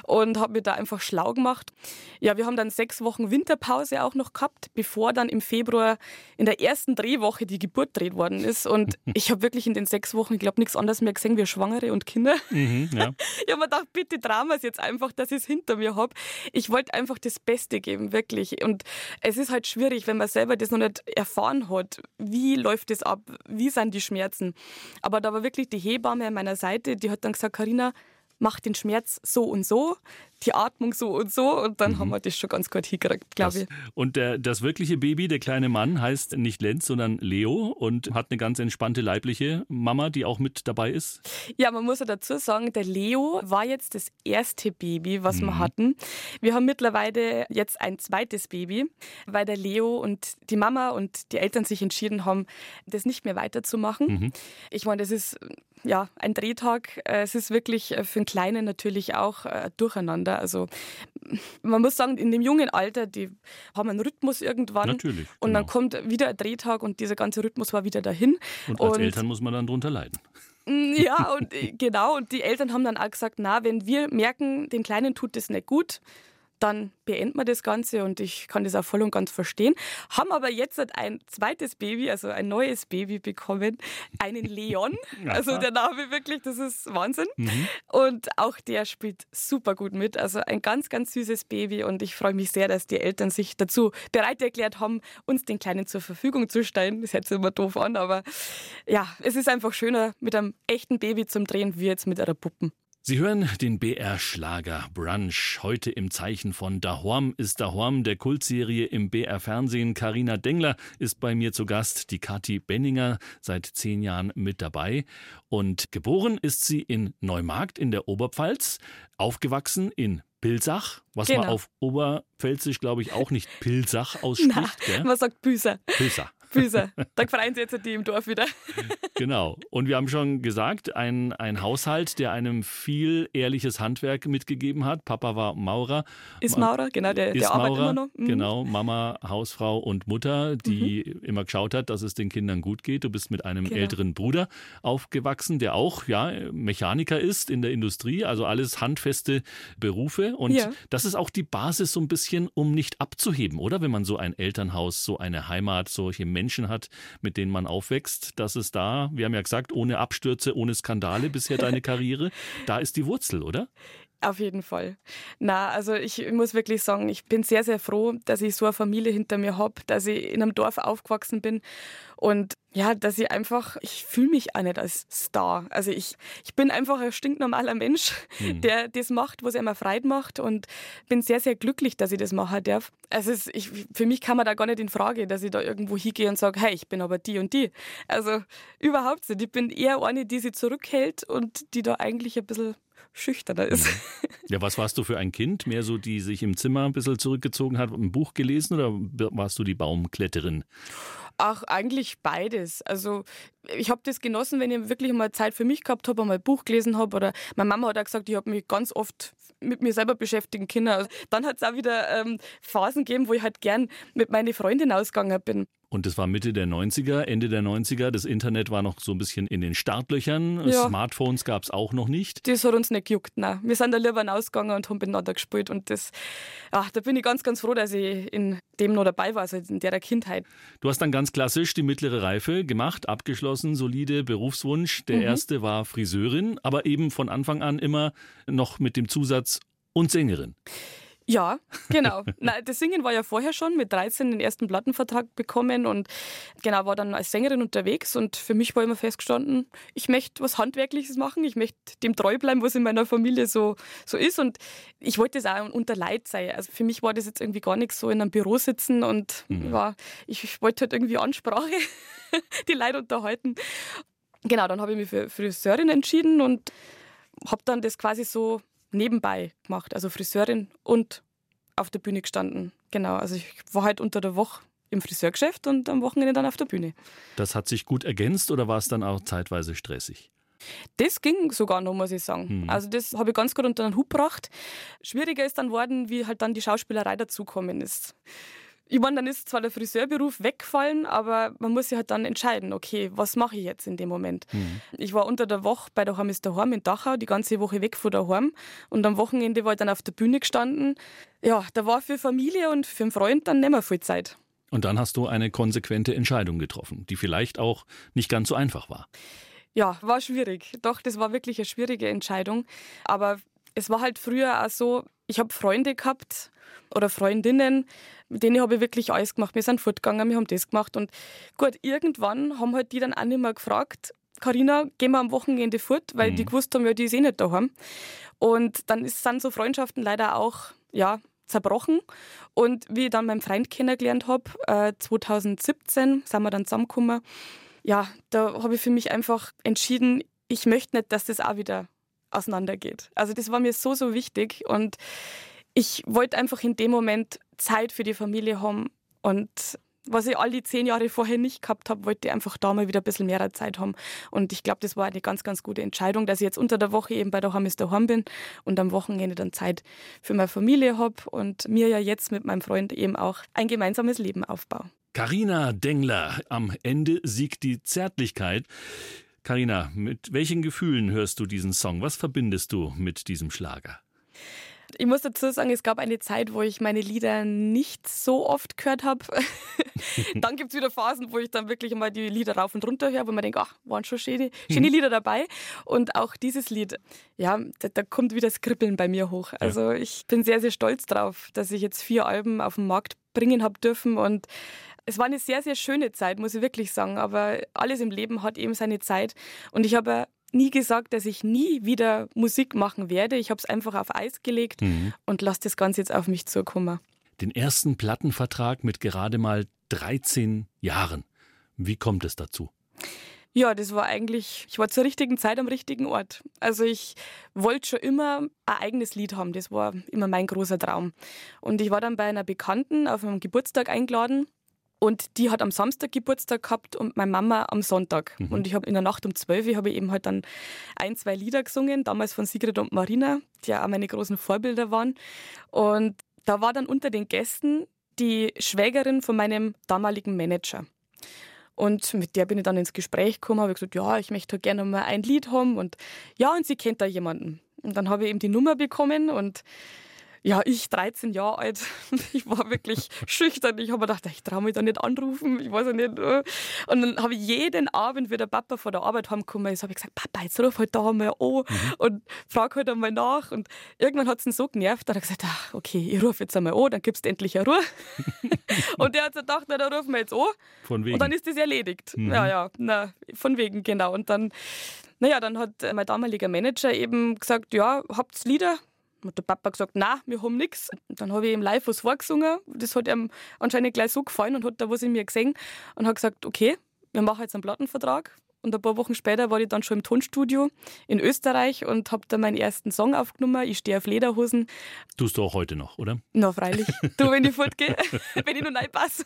und habe mir da einfach schlau gemacht. Ja, wir haben dann sechs Wochen Winterpause auch noch gehabt, bevor dann im Februar in der ersten Drehwoche die Geburt dreht worden ist und [laughs] ich habe wirklich in den sechs Wochen, ich glaube, nichts anderes mehr gesehen, wir Schwangere und Kinder. Mhm, ja. [laughs] Ich habe mir gedacht, bitte Drama jetzt einfach, dass ich es hinter mir habe. Ich wollte einfach das Beste geben, wirklich. Und es ist halt schwierig, wenn man selber das noch nicht erfahren hat. Wie läuft das ab? Wie sind die Schmerzen? Aber da war wirklich die Hebamme an meiner Seite, die hat dann gesagt, Karina, mach den Schmerz so und so die Atmung so und so und dann mhm. haben wir das schon ganz gut hingekriegt, glaube ich. Und der, das wirkliche Baby, der kleine Mann, heißt nicht Lenz, sondern Leo und hat eine ganz entspannte leibliche Mama, die auch mit dabei ist? Ja, man muss ja dazu sagen, der Leo war jetzt das erste Baby, was mhm. wir hatten. Wir haben mittlerweile jetzt ein zweites Baby, weil der Leo und die Mama und die Eltern sich entschieden haben, das nicht mehr weiterzumachen. Mhm. Ich meine, das ist ja ein Drehtag. Es ist wirklich für einen Kleinen natürlich auch äh, durcheinander. Also man muss sagen, in dem jungen Alter, die haben einen Rhythmus irgendwann. Natürlich. Und genau. dann kommt wieder ein Drehtag und dieser ganze Rhythmus war wieder dahin. Und als und Eltern muss man dann drunter leiden. Mm, ja, und äh, genau. Und die Eltern haben dann auch gesagt, na, wenn wir merken, dem Kleinen tut das nicht gut, dann beenden wir das Ganze und ich kann das auch voll und ganz verstehen. Haben aber jetzt ein zweites Baby, also ein neues Baby bekommen, einen Leon. [laughs] also der Name wirklich, das ist Wahnsinn. Mhm. Und auch der spielt super gut mit. Also ein ganz, ganz süßes Baby und ich freue mich sehr, dass die Eltern sich dazu bereit erklärt haben, uns den Kleinen zur Verfügung zu stellen. Das hört sich immer doof an, aber ja, es ist einfach schöner mit einem echten Baby zum Drehen wie jetzt mit einer Puppen. Sie hören den BR Schlager Brunch. Heute im Zeichen von Dahorm ist Dahorm der Kultserie im BR Fernsehen. Karina Dengler ist bei mir zu Gast. Die Kathi Benninger seit zehn Jahren mit dabei. Und geboren ist sie in Neumarkt in der Oberpfalz. Aufgewachsen in Pilsach, was genau. man auf Oberpfälzisch, glaube ich, auch nicht Pilsach [laughs] ausspricht. Na, man sagt Büser. Büser. Füße. Da freuen sie jetzt die im Dorf wieder. [laughs] Genau. Und wir haben schon gesagt, ein, ein Haushalt, der einem viel ehrliches Handwerk mitgegeben hat. Papa war Maurer. Ist Maurer, genau, der, ist der arbeitet Maurer, immer noch. Mhm. Genau, Mama, Hausfrau und Mutter, die mhm. immer geschaut hat, dass es den Kindern gut geht. Du bist mit einem genau. älteren Bruder aufgewachsen, der auch ja, Mechaniker ist in der Industrie, also alles handfeste Berufe. Und ja. das ist auch die Basis so ein bisschen, um nicht abzuheben, oder? Wenn man so ein Elternhaus, so eine Heimat, solche Menschen Menschen hat, mit denen man aufwächst, dass es da, wir haben ja gesagt, ohne Abstürze, ohne Skandale bisher deine [laughs] Karriere, da ist die Wurzel, oder? Auf jeden Fall. Na, also ich muss wirklich sagen, ich bin sehr, sehr froh, dass ich so eine Familie hinter mir habe, dass ich in einem Dorf aufgewachsen bin und ja, dass ich einfach, ich fühle mich auch nicht als Star. Also ich, ich bin einfach ein stinknormaler Mensch, mhm. der das macht, was er mir Freude macht und bin sehr, sehr glücklich, dass ich das machen darf. Also es, ich, für mich kann man da gar nicht in Frage, dass ich da irgendwo hingehe und sage, hey, ich bin aber die und die. Also überhaupt nicht. Ich bin eher eine, die sich zurückhält und die da eigentlich ein bisschen schüchterner ist. Mhm. Ja, was warst du für ein Kind? Mehr so, die sich im Zimmer ein bisschen zurückgezogen hat, ein Buch gelesen oder warst du die Baumkletterin? Ach, eigentlich beides. Also ich habe das genossen, wenn ich wirklich mal Zeit für mich gehabt habe, mal ein Buch gelesen habe. Oder meine Mama hat auch gesagt, ich habe mich ganz oft mit mir selber beschäftigen können. Also dann hat es auch wieder ähm, Phasen gegeben, wo ich halt gern mit meinen Freundinnen ausgegangen bin. Und das war Mitte der 90er, Ende der 90er. Das Internet war noch so ein bisschen in den Startlöchern. Ja. Smartphones gab es auch noch nicht. Das hat uns nicht gejuckt, nein. Wir sind da lieber ausgegangen und haben miteinander gespielt. Und das, ach, da bin ich ganz, ganz froh, dass ich in dem noch dabei war, also in der Kindheit. Du hast dann ganz klassisch die mittlere Reife gemacht, abgeschlossen, solide Berufswunsch. Der mhm. erste war Friseurin, aber eben von Anfang an immer noch mit dem Zusatz und Sängerin. Ja, genau. [laughs] Nein, das Singen war ja vorher schon, mit 13 den ersten Plattenvertrag bekommen und genau, war dann als Sängerin unterwegs und für mich war immer festgestanden, ich möchte was Handwerkliches machen, ich möchte dem treu bleiben, was in meiner Familie so, so ist und ich wollte das auch unter Leid sein. Also für mich war das jetzt irgendwie gar nichts so in einem Büro sitzen und mhm. ja, ich, ich wollte halt irgendwie Ansprache, [laughs] die Leute unterhalten. Genau, dann habe ich mich für Friseurin entschieden und habe dann das quasi so nebenbei gemacht, also Friseurin und auf der Bühne gestanden. Genau, also ich war halt unter der Woche im Friseurgeschäft und am Wochenende dann auf der Bühne. Das hat sich gut ergänzt oder war es dann auch zeitweise stressig? Das ging sogar noch, muss ich sagen. Hm. Also das habe ich ganz gut unter den Hut gebracht. Schwieriger ist dann geworden, wie halt dann die Schauspielerei dazukommen ist. Ich meine, dann ist zwar der Friseurberuf weggefallen, aber man muss sich halt dann entscheiden, okay, was mache ich jetzt in dem Moment? Mhm. Ich war unter der Woche bei der Heim ist daheim in Dachau, die ganze Woche weg von daheim und am Wochenende war ich dann auf der Bühne gestanden. Ja, da war für Familie und für einen Freund dann nicht mehr viel Zeit. Und dann hast du eine konsequente Entscheidung getroffen, die vielleicht auch nicht ganz so einfach war. Ja, war schwierig. Doch, das war wirklich eine schwierige Entscheidung. Aber es war halt früher auch so, ich habe Freunde gehabt oder Freundinnen, mit denen habe ich wirklich alles gemacht. Wir sind fortgegangen, wir haben das gemacht. Und gut, irgendwann haben halt die dann auch nicht mehr gefragt, Carina, gehen wir am Wochenende fort, weil mhm. die gewusst haben, ja, die ist eh nicht daheim. Und dann ist, sind so Freundschaften leider auch, ja, zerbrochen. Und wie ich dann meinen Freund kennengelernt habe, äh, 2017 sind wir dann zusammengekommen, ja, da habe ich für mich einfach entschieden, ich möchte nicht, dass das auch wieder auseinandergeht. Also das war mir so, so wichtig und ich wollte einfach in dem Moment Zeit für die Familie haben und was ich all die zehn Jahre vorher nicht gehabt habe, wollte ich einfach da mal wieder ein bisschen mehr Zeit haben. Und ich glaube, das war eine ganz, ganz gute Entscheidung, dass ich jetzt unter der Woche eben bei der Hamis daheim bin und am Wochenende dann Zeit für meine Familie habe und mir ja jetzt mit meinem Freund eben auch ein gemeinsames Leben aufbaue. Carina Dengler, am Ende siegt die Zärtlichkeit. Carina, mit welchen Gefühlen hörst du diesen Song? Was verbindest du mit diesem Schlager? Ich muss dazu sagen, es gab eine Zeit, wo ich meine Lieder nicht so oft gehört habe. [laughs] dann gibt es wieder Phasen, wo ich dann wirklich mal die Lieder rauf und runter höre, wo man denkt, ach, waren schon schöne, schöne mhm. Lieder dabei. Und auch dieses Lied, ja, da, da, kommt wieder das Kribbeln bei mir hoch. Also ich bin sehr, sehr stolz drauf, dass ich jetzt vier Alben auf den Markt bringen habe dürfen und es war eine sehr, sehr schöne Zeit, muss ich wirklich sagen. Aber alles im Leben hat eben seine Zeit. Und ich habe nie gesagt, dass ich nie wieder Musik machen werde. Ich habe es einfach auf Eis gelegt mhm. und lasse das Ganze jetzt auf mich zukommen. Den ersten Plattenvertrag mit gerade mal 13 Jahren. Wie kommt es dazu? Ja, das war eigentlich, ich war zur richtigen Zeit am richtigen Ort. Also ich wollte schon immer ein eigenes Lied haben. Das war immer mein großer Traum. Und ich war dann bei einer Bekannten auf einem Geburtstag eingeladen. Und die hat am Samstag Geburtstag gehabt und meine Mama am Sonntag. Mhm. Und ich habe in der Nacht um 12 Uhr habe ich eben halt dann ein, zwei Lieder gesungen, damals von Sigrid und Marina, die ja auch meine großen Vorbilder waren. Und da war dann unter den Gästen die Schwägerin von meinem damaligen Manager. Und mit der bin ich dann ins Gespräch gekommen, habe gesagt, ja, ich möchte halt gerne mal ein Lied haben und ja, und sie kennt da jemanden. Und dann habe ich eben die Nummer bekommen und ja, ich 13 Jahre alt, [laughs] ich war wirklich schüchtern. Ich habe mir gedacht, ich traue mich da nicht anrufen, ich weiß ja nicht. Äh. Und dann habe ich jeden Abend, wie der Papa von der Arbeit heimgekommen ist, habe ich gesagt, Papa, jetzt ruf halt da mal an mhm. und frag halt einmal nach. Und irgendwann hat es ihn so genervt, da hat er gesagt, ach, okay, ich rufe jetzt einmal an, dann gibst du endlich eine Ruhe. [laughs] und der hat sich gedacht, na, dann rufen wir jetzt an. Von wegen. Und dann ist das erledigt. Mhm. Ja, ja, na, von wegen, genau. Und dann naja, dann hat mein damaliger Manager eben gesagt, ja, habt's Lieder, hat der Papa gesagt, na, wir haben nichts. Dann habe ich ihm live was vorgesungen. Das hat ihm anscheinend gleich so gefallen und hat da was in mir gesehen und hat gesagt, okay, wir machen jetzt einen Plattenvertrag. Und ein paar Wochen später war ich dann schon im Tonstudio in Österreich und habe da meinen ersten Song aufgenommen. Ich stehe auf Lederhosen. Tust du auch heute noch, oder? Na, freilich. Du, wenn ich fortgehe, [laughs] wenn ich noch reinpasse.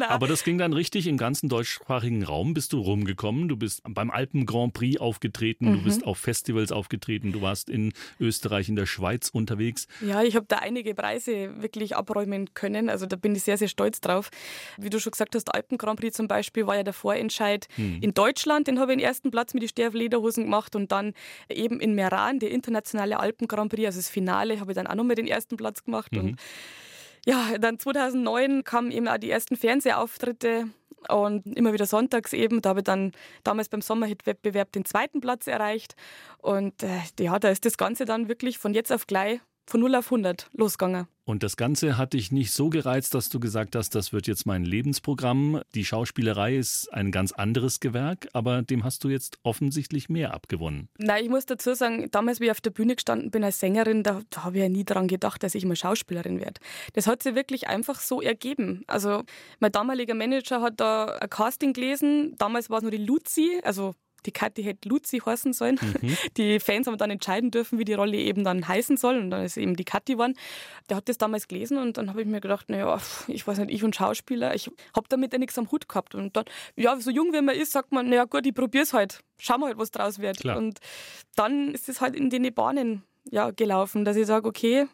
[laughs] Aber das ging dann richtig im ganzen deutschsprachigen Raum. Bist du rumgekommen? Du bist beim Alpen Grand Prix aufgetreten, mhm. du bist auf Festivals aufgetreten, du warst in Österreich, in der Schweiz unterwegs. Ja, ich habe da einige Preise wirklich abräumen können. Also da bin ich sehr, sehr stolz drauf. Wie du schon gesagt hast, Alpen Grand Prix zum Beispiel war ja der Vorentscheid. Mhm Mhm. In Deutschland, den habe ich den ersten Platz mit den Sterflederhosen gemacht und dann eben in Meran, der internationale Alpen Grand Prix, also das Finale, habe ich dann auch nochmal den ersten Platz gemacht. Mhm. Und ja, dann 2009 kamen eben auch die ersten Fernsehauftritte und immer wieder sonntags eben. Da habe ich dann damals beim Sommerhit-Wettbewerb den zweiten Platz erreicht. Und äh, ja, da ist das Ganze dann wirklich von jetzt auf gleich von 0 auf 100 losgegangen. Und das Ganze hat dich nicht so gereizt, dass du gesagt hast, das wird jetzt mein Lebensprogramm. Die Schauspielerei ist ein ganz anderes Gewerk, aber dem hast du jetzt offensichtlich mehr abgewonnen. Nein, ich muss dazu sagen, damals, wie ich auf der Bühne gestanden bin als Sängerin, da, da habe ich ja nie daran gedacht, dass ich mal Schauspielerin werde. Das hat sich wirklich einfach so ergeben. Also mein damaliger Manager hat da ein Casting gelesen. Damals war es nur die Luzi, also die Kathi hätte Luzi heißen sollen. Mhm. [laughs] Die Fans haben dann entscheiden dürfen, wie die Rolle eben dann heißen soll. Und dann ist eben die Kathi geworden. Der hat das damals gelesen und dann habe ich mir gedacht, naja, ich weiß nicht, ich und Schauspieler, ich habe damit ja nichts am Hut gehabt. Und dann, ja, so jung wie man ist, sagt man, naja gut, ich probiere es halt. Schauen wir halt, was draus wird. Klar. Und dann ist es halt in den Bahnen ja, gelaufen, dass ich sage, okay,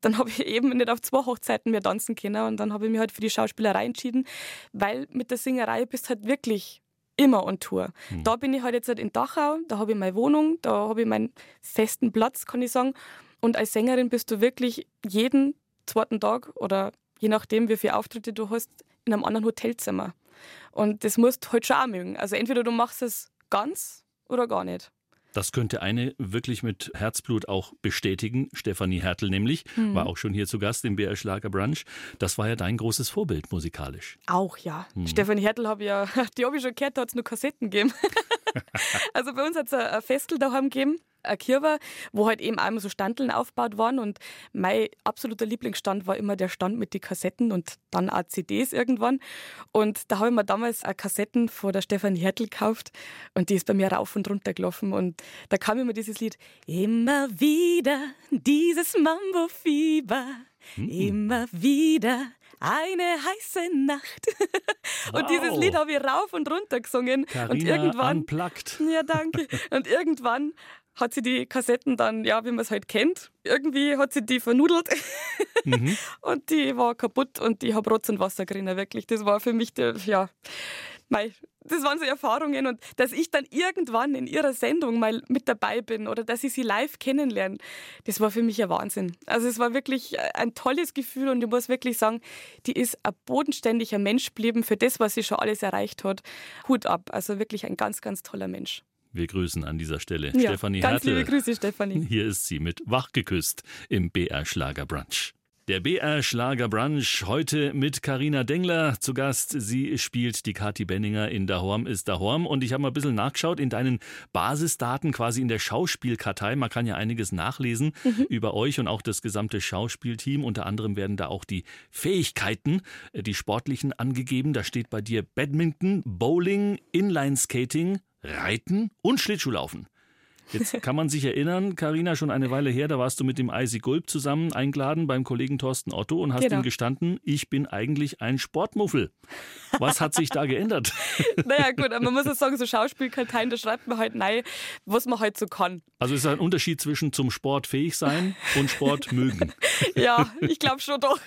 dann habe ich eben nicht auf zwei Hochzeiten mehr tanzen können und dann habe ich mich halt für die Schauspielerei entschieden, weil mit der Singerei bist halt wirklich immer on Tour. Mhm. Da bin ich halt jetzt halt in Dachau, da habe ich meine Wohnung, da habe ich meinen festen Platz, kann ich sagen. Und als Sängerin bist du wirklich jeden zweiten Tag oder je nachdem, wie viele Auftritte du hast, in einem anderen Hotelzimmer. Und das musst du halt schon auch mögen. Also entweder du machst es ganz oder gar nicht. Das könnte eine wirklich mit Herzblut auch bestätigen. Stefanie Hertel nämlich, hm. war auch schon hier zu Gast im BR Schlager Brunch. Das war ja dein großes Vorbild musikalisch. Auch ja. Hm. Stefanie Hertel habe ja, [laughs] die habe ich schon gehört, da hat es nur Kassetten gegeben. [laughs] also bei uns hat es ein Festel daheim gegeben ein Kirche, wo halt eben einmal so Standeln aufgebaut waren und mein absoluter Lieblingsstand war immer der Stand mit den Kassetten und dann auch CDs irgendwann. Und da habe ich mir damals eine Kassetten von der Stefanie Hertel gekauft und die ist bei mir rauf und runter gelaufen und da kam immer dieses Lied Immer wieder dieses Mambo-Fieber, mhm. immer wieder eine heiße Nacht. Wow. [laughs] Und dieses Lied habe ich rauf und runter gesungen. Carina und irgendwann. Unplugged. Ja, danke. [laughs] Und irgendwann hat sie die Kassetten dann, ja, wie man es halt kennt, irgendwie hat sie die vernudelt mhm. [laughs] und die war kaputt und ich habe Rotz und Wasser gerinnen, wirklich. Das war für mich, der, ja, mei, das waren so Erfahrungen und dass ich dann irgendwann in ihrer Sendung mal mit dabei bin oder dass ich sie live kennenlerne, das war für mich ein Wahnsinn. Also es war wirklich ein tolles Gefühl und ich muss wirklich sagen, die ist ein bodenständiger Mensch geblieben für das, was sie schon alles erreicht hat. Hut ab, also wirklich ein ganz, ganz toller Mensch. Wir grüßen an dieser Stelle ja, Stefanie ganz Hertel. liebe Grüße, Stefanie. Hier ist sie mit Wach geküsst im BR Schlager Brunch. Der BR Schlager Brunch heute mit Karina Dengler zu Gast. Sie spielt die Kati Benninger in Dahorm ist Dahorm und ich habe mal ein bisschen nachgeschaut in deinen Basisdaten quasi in der Schauspielkartei. Man kann ja einiges nachlesen mhm. über euch und auch das gesamte Schauspielteam. Unter anderem werden da auch die Fähigkeiten, äh, die sportlichen angegeben. Da steht bei dir Badminton, Bowling, Inlineskating, Reiten und Schlittschuhlaufen. Jetzt kann man sich erinnern, Karina, schon eine Weile her, da warst du mit dem Eisi Gulb zusammen eingeladen beim Kollegen Thorsten Otto und hast genau. ihm gestanden, ich bin eigentlich ein Sportmuffel. Was hat sich da geändert? [laughs] naja, gut, aber man muss ja sagen, so Schauspielkarteien, da schreibt man halt nein, was man halt so kann. Also ist ein Unterschied zwischen zum Sport fähig sein und Sport [laughs] mögen. ja, ich glaube schon doch.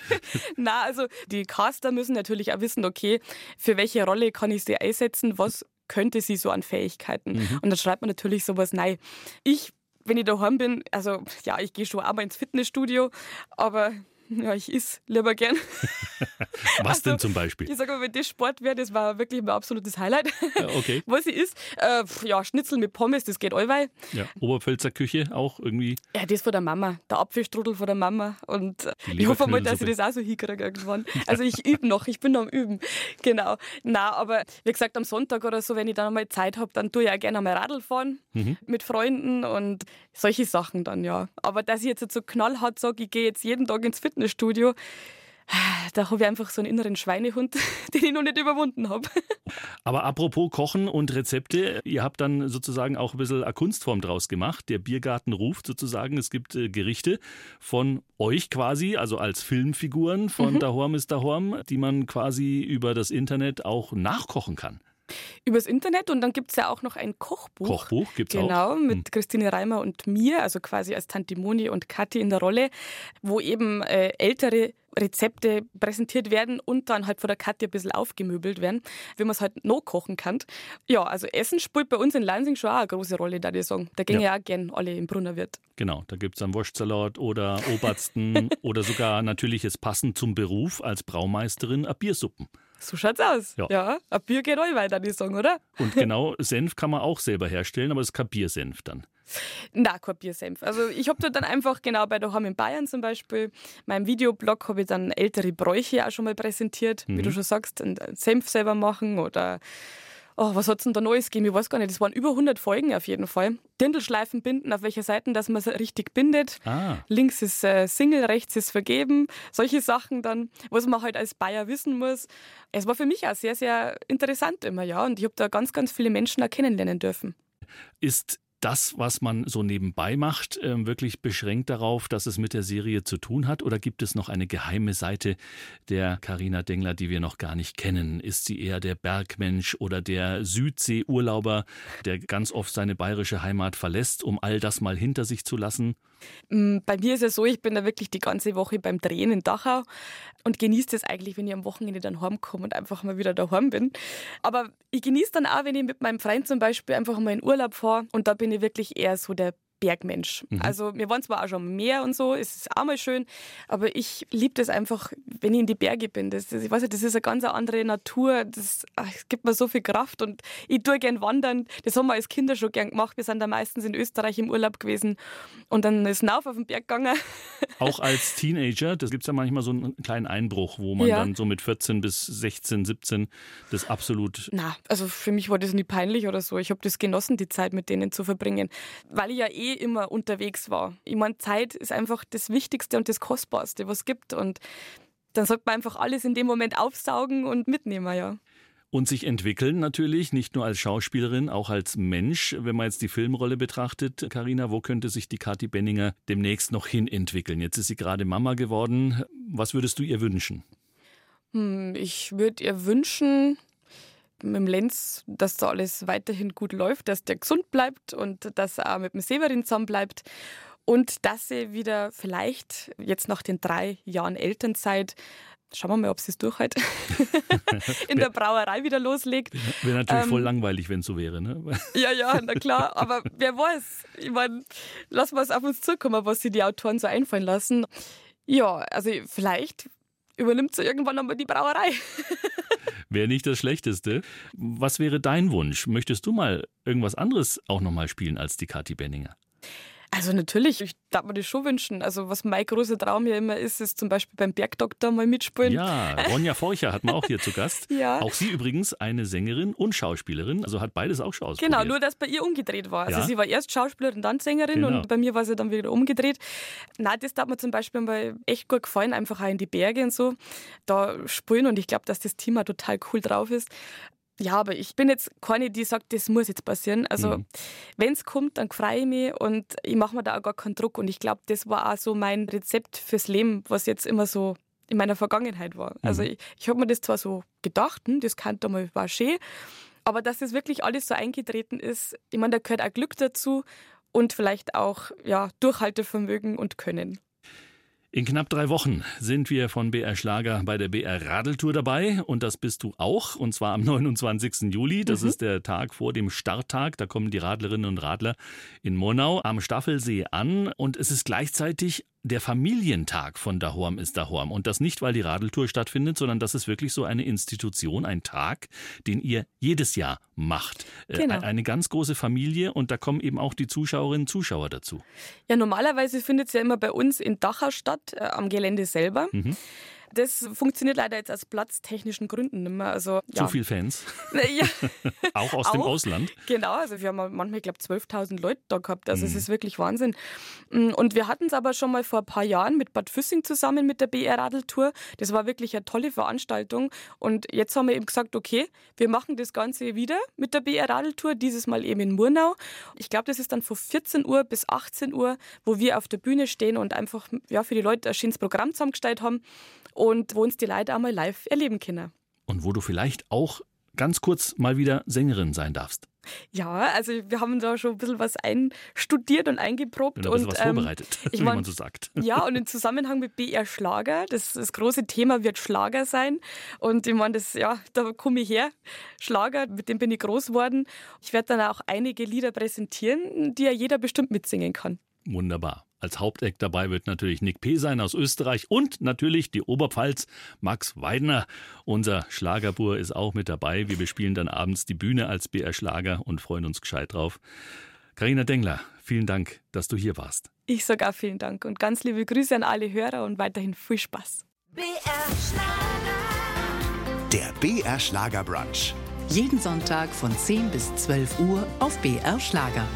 Na, also die Caster müssen natürlich auch wissen, okay, für welche Rolle kann ich sie einsetzen, was könnte sie so an Fähigkeiten? Mhm. Und dann schreibt man natürlich sowas, nein, ich wenn ich daheim bin, also ja, ich gehe schon auch mal ins Fitnessstudio, aber ja, ich is lieber gern. [laughs] [laughs] Was also, denn zum Beispiel? Ich sage mal, wenn das Sport wäre, das war wirklich mein absolutes Highlight. Ja, okay. [laughs] Was ich is, äh, ja, Schnitzel mit Pommes, das geht allweil. Ja, Oberpfälzer Küche auch irgendwie? Ja, das von der Mama. Der Apfelstrudel von der Mama. Und äh, ich hoffe mal, dass ich das auch so hinkriege irgendwann. [laughs] Also ich übe noch, ich bin noch am Üben. Genau. Na, aber wie gesagt, am Sonntag oder so, wenn ich dann mal Zeit habe, dann tue ich auch gerne mal Radl fahren mhm. mit Freunden und solche Sachen dann, ja. Aber dass ich jetzt so knallhart sage, ich gehe jetzt jeden Tag ins Fitness Fitnessstudio. Da habe ich einfach so einen inneren Schweinehund, [laughs] den ich noch nicht überwunden habe. Aber apropos Kochen und Rezepte, ihr habt dann sozusagen auch ein bisschen eine Kunstform draus gemacht. Der Biergarten ruft sozusagen, es gibt äh, Gerichte von euch quasi, also als Filmfiguren von mhm. Dahorm ist Dahorm, die man quasi über das Internet auch nachkochen kann. Übers Internet und dann gibt es ja auch noch ein Kochbuch. Kochbuch gibt es genau, auch. Genau, mit hm. Christine Reimer und mir, also quasi als Tante Moni und Kathi in der Rolle, wo eben äh, ältere Rezepte präsentiert werden und dann halt von der Katja ein bisschen aufgemöbelt werden, wie man es halt noch kochen kann. Ja, also Essen spielt bei uns in Lansing schon auch eine große Rolle, da ich sagen. Da gehen ja. ja auch gern alle im Brunnerwirt. Genau, da gibt es dann Wurstsalat oder Obersten [laughs] oder sogar natürlich jetzt passend zum Beruf als Braumeisterin Biersuppen. So schaut's aus. Ja, ja ein Bier geht euch weiter, die sagen, oder? Und genau, Senf kann man auch selber herstellen, aber es ist kein Biersenf dann. Na, kein Biersenf. Also ich habe da dann einfach genau bei daheim in Bayern zum Beispiel, meinem Videoblog habe ich dann ältere Bräuche auch schon mal präsentiert, mhm. wie du schon sagst, einen Senf selber machen oder oh, was hat es denn da Neues gegeben? Ich weiß gar nicht. Das waren über 100 Folgen auf jeden Fall. Dindelschleifen binden, auf welcher Seite, dass man es richtig bindet. Ah. Links ist äh, Single, rechts ist vergeben. Solche Sachen dann, was man halt als Bayer wissen muss. Es war für mich auch sehr, sehr interessant immer, ja. Und ich habe da ganz, ganz viele Menschen auch kennenlernen dürfen. Ist das, was man so nebenbei macht, ähm, wirklich beschränkt darauf, dass es mit der Serie zu tun hat? Oder gibt es noch eine geheime Seite der Karina Dengler, die wir noch gar nicht kennen? Ist sie eher der Bergmensch oder der Südseeurlauber, der ganz oft seine bayerische Heimat verlässt, um all das mal hinter sich zu lassen? Mm, bei mir ist es so, ich bin da wirklich die ganze Woche beim Drehen in Dachau und genieße es eigentlich, wenn ich am Wochenende dann heimkomme und einfach mal wieder daheim bin. Aber ich genieße dann auch, wenn ich mit meinem Freund zum Beispiel einfach mal in Urlaub fahre und da bin ich wirklich eher so der Bergmensch. Mhm. Also wir waren zwar auch schon mehr und so, es ist auch mal schön, aber ich liebe das einfach, wenn ich in die Berge bin. Das, das, ich weiß nicht, das ist eine ganz andere Natur, das, ach, das gibt mir so viel Kraft und ich tue gern wandern. Das haben wir als Kinder schon gern gemacht. Wir sind da meistens in Österreich im Urlaub gewesen und dann ist Nauf auf den Berg gegangen. [laughs] Auch als Teenager, das gibt es ja manchmal so einen kleinen Einbruch, wo man ja. dann so mit 14 bis 16, 17 das absolut... Na, also für mich war das nie peinlich oder so. Ich habe das genossen, die Zeit mit denen zu verbringen, weil ich ja eh immer unterwegs war. Ich meine, Zeit ist einfach das Wichtigste und das Kostbarste, was es gibt. Und dann sollte man einfach alles in dem Moment aufsaugen und mitnehmen, ja. Und sich entwickeln natürlich, nicht nur als Schauspielerin, auch als Mensch. Wenn man jetzt die Filmrolle betrachtet, Karina, wo könnte sich die Kathi Benninger demnächst noch hin entwickeln? Jetzt ist sie gerade Mama geworden. Was würdest du ihr wünschen? Hm, ich würde ihr wünschen, mit dem Lenz, dass da alles weiterhin gut läuft, dass der gesund bleibt und dass er auch mit dem Severin zusammen bleibt. Und dass sie wieder vielleicht jetzt nach den drei Jahren Elternzeit Schauen wir mal, ob sie es durchhält. [laughs] in der Brauerei wieder loslegt. Wäre natürlich ähm, voll langweilig, wenn es so wäre. Ne? [laughs] ja, ja, na klar. Aber wer weiß. Ich meine, lassen wir es auf uns zukommen, was sich die Autoren so einfallen lassen. Ja, also vielleicht übernimmt sie irgendwann einmal die Brauerei. [laughs] Wäre nicht das Schlechteste. Was wäre dein Wunsch? Möchtest du mal irgendwas anderes auch nochmal spielen als die Kathi Benninger? Also natürlich, ich darf mir das schon wünschen. Also was mein großer Traum ja immer ist, ist zum Beispiel beim Bergdoktor mal mitspielen. Ja, Ronja Forcher hatten wir auch hier zu Gast. [laughs] Ja. Auch sie übrigens eine Sängerin und Schauspielerin, also hat beides auch schon ausprobiert. Genau, nur dass bei ihr umgedreht war. Also Ja. sie war erst Schauspielerin, dann Sängerin Genau. und bei mir war sie dann wieder umgedreht. Na, das hat mir zum Beispiel mal echt gut gefallen, einfach auch in die Berge und so. Da spielen und ich glaube, dass das Team auch total cool drauf ist. Ja, aber ich bin jetzt keine, die sagt, das muss jetzt passieren. Also, Mhm. wenn es kommt, dann freue ich mich und ich mache mir da auch gar keinen Druck. Und ich glaube, das war auch so mein Rezept fürs Leben, was jetzt immer so in meiner Vergangenheit war. Also, ich, ich habe mir das zwar so gedacht, hm, das kann mal, war schön, aber dass das wirklich alles so eingetreten ist, ich meine, da gehört auch Glück dazu und vielleicht auch ja, Durchhaltevermögen und Können. In knapp drei Wochen sind wir von BR Schlager bei der BR Radeltour dabei und das bist du auch und zwar am [laughs] 29. Juli. Das ist der Tag vor dem Starttag. Da kommen die Radlerinnen und Radler in Monau am Staffelsee an und es ist gleichzeitig der Familientag von Dahorm ist Dahorm und das nicht, weil die Radeltour stattfindet, sondern das ist wirklich so eine Institution, ein Tag, den ihr jedes Jahr macht. Äh, Genau. Eine ganz große Familie und da kommen eben auch die Zuschauerinnen und Zuschauer dazu. Ja, normalerweise findet es ja immer bei uns in Dachau statt, äh, am Gelände selber. Mhm. Das funktioniert leider jetzt aus platztechnischen Gründen nicht mehr. Also, ja. Zu viel Fans, [laughs] ja, [laughs] auch aus dem Auch. Ausland. genau. Also wir haben manchmal, ich glaube, 12.000 Leute da gehabt. Also Mhm. es ist wirklich Wahnsinn. Mm, Und wir hatten es aber schon mal vor ein paar Jahren mit Bad Füssing zusammen mit der BR Radeltour. Das war wirklich eine tolle Veranstaltung. Und jetzt haben wir eben gesagt, okay, wir machen das Ganze wieder mit der BR Radeltour, dieses Mal eben in Murnau. Ich glaube, das ist dann von 14 Uhr bis 18 Uhr, wo wir auf der Bühne stehen und einfach ja, für die Leute ein schönes Programm zusammengestellt haben und wo uns die Leute auch mal live erleben können. und wo du vielleicht auch ganz kurz mal wieder Sängerin sein darfst. Ja, also wir haben da schon ein bisschen was einstudiert und eingeprobt. Bisschen und, was ähm, vorbereitet, ich [laughs] wie mein- man so sagt. Ja, [laughs] und im Zusammenhang mit BR Schlager, das, das große Thema wird Schlager sein. Und ich meine, das, ja, da komme ich her. Schlager, mit dem bin ich groß geworden. Ich werde dann auch einige Lieder präsentieren, die ja jeder bestimmt mitsingen kann. Wunderbar. Als Haupteck dabei wird natürlich Nick P. sein aus Österreich und natürlich die Oberpfalz, Max Weidner. Unser Schlagerbur ist auch mit dabei. Wir bespielen dann abends die Bühne als BR Schlager und freuen uns gescheit drauf. Karina Dengler, vielen Dank, dass du hier warst. Ich sage auch vielen Dank und ganz liebe Grüße an alle Hörer und weiterhin viel Spaß. BR Schlager. Der BR Schlager Brunch. Jeden Sonntag von 10 bis 12 Uhr auf BR Schlager.